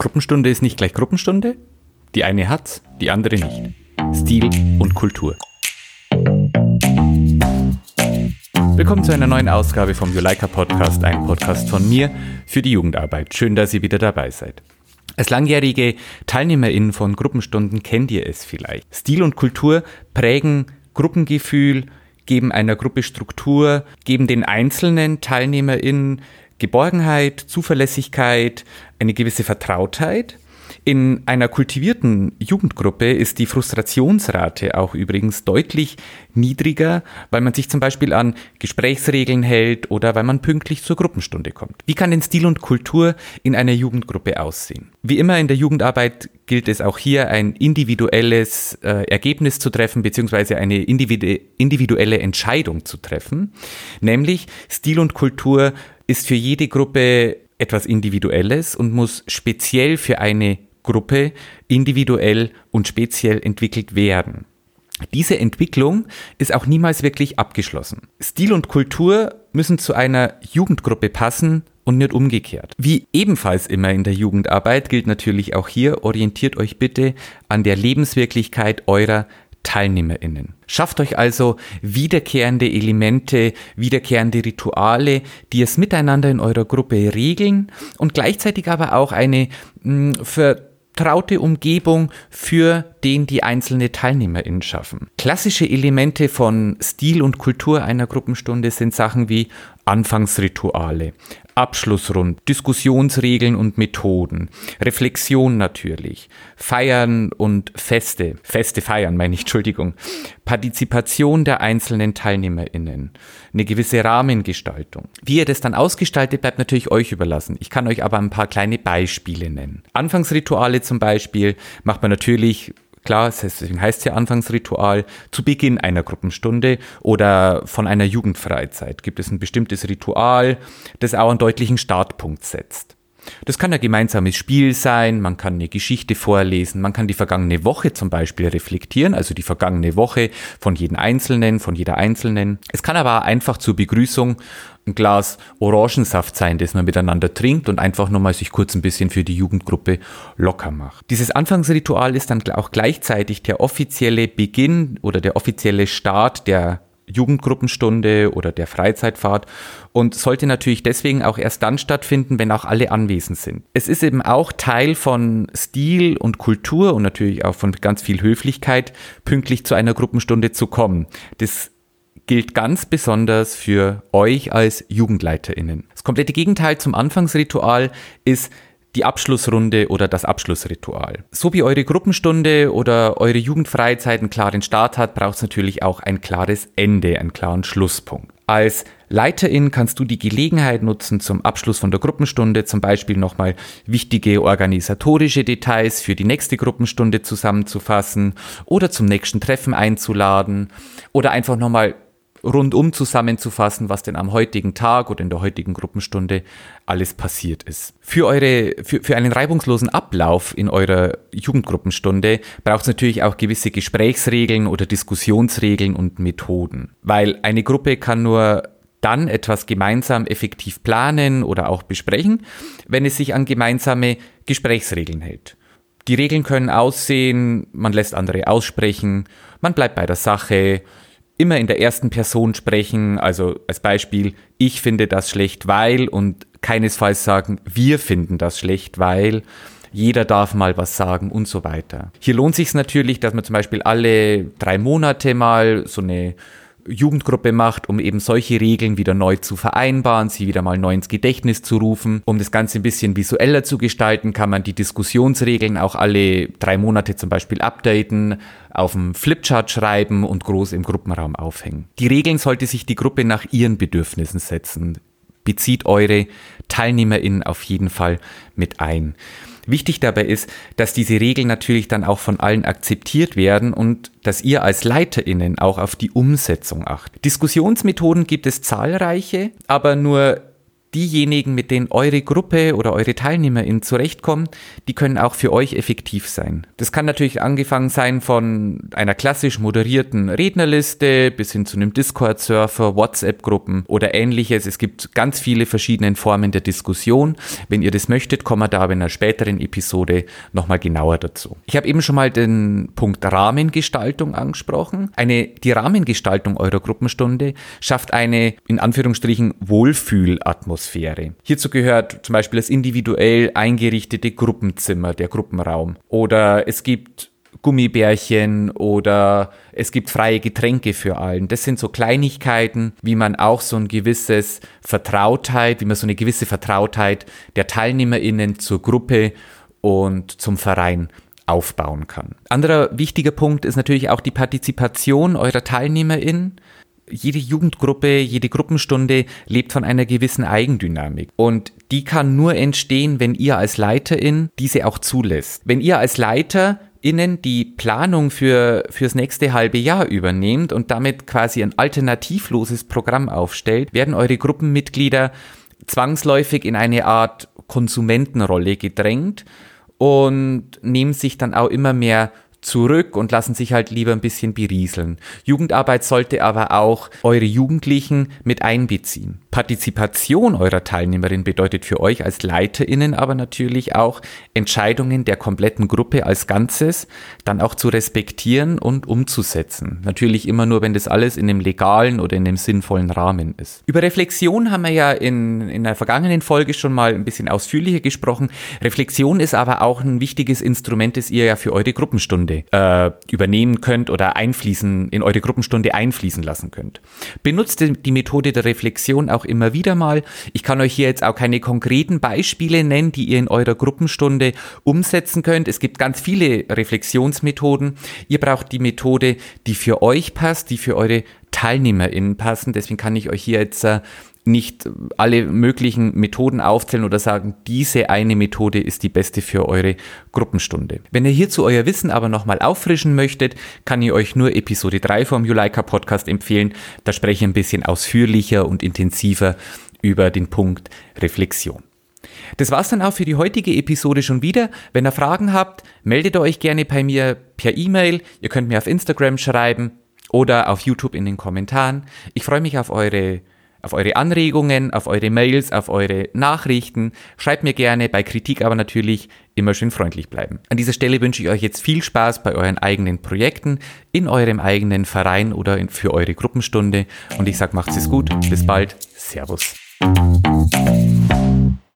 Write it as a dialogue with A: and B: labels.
A: Gruppenstunde ist nicht gleich Gruppenstunde. Die eine hat's, die andere nicht. Stil und Kultur. Willkommen zu einer neuen Ausgabe vom Juleika Podcast, ein Podcast von mir für die Jugendarbeit. Schön, dass ihr wieder dabei seid. Als langjährige TeilnehmerInnen von Gruppenstunden kennt ihr es vielleicht. Stil und Kultur prägen Gruppengefühl, geben einer Gruppe Struktur, geben den einzelnen TeilnehmerInnen Geborgenheit, Zuverlässigkeit, eine gewisse Vertrautheit. In einer kultivierten Jugendgruppe ist die Frustrationsrate auch übrigens deutlich niedriger, weil man sich zum Beispiel an Gesprächsregeln hält oder weil man pünktlich zur Gruppenstunde kommt. Wie kann denn Stil und Kultur in einer Jugendgruppe aussehen? Wie immer in der Jugendarbeit gilt es auch hier, ein individuelles äh, Ergebnis zu treffen, beziehungsweise eine individuelle Entscheidung zu treffen, nämlich Stil und Kultur ist für jede Gruppe etwas Individuelles und muss speziell für eine Gruppe individuell und speziell entwickelt werden. Diese Entwicklung ist auch niemals wirklich abgeschlossen. Stil und Kultur müssen zu einer Jugendgruppe passen und nicht umgekehrt. Wie ebenfalls immer in der Jugendarbeit gilt natürlich auch hier, orientiert euch bitte an der Lebenswirklichkeit eurer TeilnehmerInnen. Schafft euch also wiederkehrende Elemente, wiederkehrende Rituale, die es miteinander in eurer Gruppe regeln und gleichzeitig aber auch eine mh, hm, vertraute Umgebung für den die einzelne TeilnehmerInnen schaffen. Klassische Elemente von Stil und Kultur einer Gruppenstunde sind Sachen wie Anfangsrituale, Abschlussrunden, Diskussionsregeln und Methoden, Reflexion natürlich, Feiern und Feste, Feste feiern, meine ich, Entschuldigung, Partizipation der einzelnen TeilnehmerInnen, eine gewisse Rahmengestaltung. Wie ihr das dann ausgestaltet, bleibt natürlich euch überlassen. Ich kann euch aber ein paar kleine Beispiele nennen. Anfangsrituale zum Beispiel macht man natürlich Klar, deswegen heißt es ja Anfangsritual. Zu Beginn einer Gruppenstunde oder von einer Jugendfreizeit gibt es ein bestimmtes Ritual, das auch einen deutlichen Startpunkt setzt. Das kann ein gemeinsames Spiel sein, man kann eine Geschichte vorlesen, man kann die vergangene Woche zum Beispiel reflektieren, also die vergangene Woche von jedem Einzelnen, von jeder Einzelnen. Es kann aber einfach zur Begrüßung ein Glas Orangensaft sein, das man miteinander trinkt und einfach nochmal sich kurz ein bisschen für die Jugendgruppe locker macht. Dieses Anfangsritual ist dann auch gleichzeitig der offizielle Beginn oder der offizielle Start der Jugendgruppenstunde oder der Freizeitfahrt und sollte natürlich deswegen auch erst dann stattfinden, wenn auch alle anwesend sind. Es ist eben auch Teil von Stil und Kultur und natürlich auch von ganz viel Höflichkeit, pünktlich zu einer Gruppenstunde zu kommen. Das gilt ganz besonders für euch als JugendleiterInnen. Das komplette Gegenteil zum Anfangsritual ist die Abschlussrunde oder das Abschlussritual. So wie eure Gruppenstunde oder eure Jugendfreizeit einen klaren Start hat, braucht es natürlich auch ein klares Ende, einen klaren Schlusspunkt. Als Leiterin kannst du die Gelegenheit nutzen, zum Abschluss von der Gruppenstunde zum Beispiel nochmal wichtige organisatorische Details für die nächste Gruppenstunde zusammenzufassen oder zum nächsten Treffen einzuladen oder einfach nochmal rundum zusammenzufassen, was denn am heutigen Tag oder in der heutigen Gruppenstunde alles passiert ist. Für eure, für, für einen reibungslosen Ablauf in eurer Jugendgruppenstunde braucht es natürlich auch gewisse Gesprächsregeln oder Diskussionsregeln und Methoden. Weil eine Gruppe kann nur dann etwas gemeinsam effektiv planen oder auch besprechen, wenn es sich an gemeinsame Gesprächsregeln hält. Die Regeln können aussehen, man lässt andere aussprechen, man bleibt bei der Sache, immer in der ersten Person sprechen, also als Beispiel, ich finde das schlecht, weil und keinesfalls sagen, wir finden das schlecht, weil jeder darf mal was sagen und so weiter. Hier lohnt sich natürlich, dass man zum Beispiel alle drei Monate mal so eine Jugendgruppe macht, um eben solche Regeln wieder neu zu vereinbaren, sie wieder mal neu ins Gedächtnis zu rufen. Um das Ganze ein bisschen visueller zu gestalten, kann man die Diskussionsregeln auch alle drei Monate zum Beispiel updaten, auf dem Flipchart schreiben und groß im Gruppenraum aufhängen. Die Regeln sollte sich die Gruppe nach ihren Bedürfnissen setzen. Bezieht eure TeilnehmerInnen auf jeden Fall mit ein. Wichtig dabei ist, dass diese Regeln natürlich dann auch von allen akzeptiert werden und dass ihr als LeiterInnen auch auf die Umsetzung achtet. Diskussionsmethoden gibt es zahlreiche, aber nur diejenigen, mit denen eure Gruppe oder eure TeilnehmerInnen zurechtkommen, die können auch für euch effektiv sein. Das kann natürlich angefangen sein von einer klassisch moderierten Rednerliste bis hin zu einem Discord-Surfer, WhatsApp-Gruppen oder ähnliches. Es gibt ganz viele verschiedene Formen der Diskussion. Wenn ihr das möchtet, kommen wir da in einer späteren Episode nochmal genauer dazu. Ich habe eben schon mal den Punkt Rahmengestaltung angesprochen. Eine, die Rahmengestaltung eurer Gruppenstunde schafft eine, in Anführungsstrichen, Wohlfühlatmosphäre. Atmosphäre. Hierzu gehört zum Beispiel das individuell eingerichtete Gruppenzimmer, der Gruppenraum. Oder es gibt Gummibärchen oder es gibt freie Getränke für allen. Das sind so Kleinigkeiten, wie man auch so ein gewisses Vertrautheit, wie man so eine gewisse Vertrautheit der TeilnehmerInnen zur Gruppe und zum Verein aufbauen kann. Anderer wichtiger Punkt ist natürlich auch die Partizipation eurer TeilnehmerInnen jede Jugendgruppe, jede Gruppenstunde lebt von einer gewissen Eigendynamik. Und die kann nur entstehen, wenn ihr als Leiterin diese auch zulässt. Wenn ihr als Leiter innen die Planung für fürs nächste halbe Jahr übernehmt und damit quasi ein alternativloses Programm aufstellt, werden eure Gruppenmitglieder zwangsläufig in eine Art Konsumentenrolle gedrängt und nehmen sich dann auch immer mehr zurück und lassen sich halt lieber ein bisschen berieseln. Jugendarbeit sollte aber auch eure Jugendlichen mit einbeziehen. Partizipation eurer Teilnehmerin bedeutet für euch als LeiterInnen aber natürlich auch, Entscheidungen der kompletten Gruppe als Ganzes dann auch zu respektieren und umzusetzen. Natürlich immer nur, wenn das alles in einem legalen oder in einem sinnvollen Rahmen ist. Über Reflexion haben wir ja in, in der vergangenen Folge schon mal ein bisschen ausführlicher gesprochen. Reflexion ist aber auch ein wichtiges Instrument, das ihr ja für eure Gruppenstunde äh, übernehmen könnt oder einfließen, in eure Gruppenstunde einfließen lassen könnt. Benutzt die Methode der Reflexion auch immer wieder mal. Ich kann euch hier jetzt auch keine konkreten Beispiele nennen, die ihr in eurer Gruppenstunde umsetzen könnt. Es gibt ganz viele Reflexionsmethoden. Ihr braucht die Methode, die für euch passt, die für eure TeilnehmerInnen passen. Deswegen kann ich euch hier jetzt äh, nicht alle möglichen Methoden aufzählen oder sagen, diese eine Methode ist die beste für eure Gruppenstunde. Wenn ihr hierzu euer Wissen aber nochmal auffrischen möchtet, kann ich euch nur Episode 3 vom Juleika Podcast empfehlen. Da spreche ich ein bisschen ausführlicher und intensiver über den Punkt Reflexion. Das war's dann auch für die heutige Episode schon wieder. Wenn ihr Fragen habt, meldet euch gerne bei mir per E-Mail. Ihr könnt mir auf Instagram schreiben oder auf YouTube in den Kommentaren. Ich freue mich auf eure auf eure Anregungen, auf eure Mails, auf eure Nachrichten. Schreibt mir gerne, bei Kritik aber natürlich immer schön freundlich bleiben. An dieser Stelle wünsche ich euch jetzt viel Spaß bei euren eigenen Projekten, in eurem eigenen Verein oder für eure Gruppenstunde. Und ich sage, macht's es gut. Bis bald. Servus.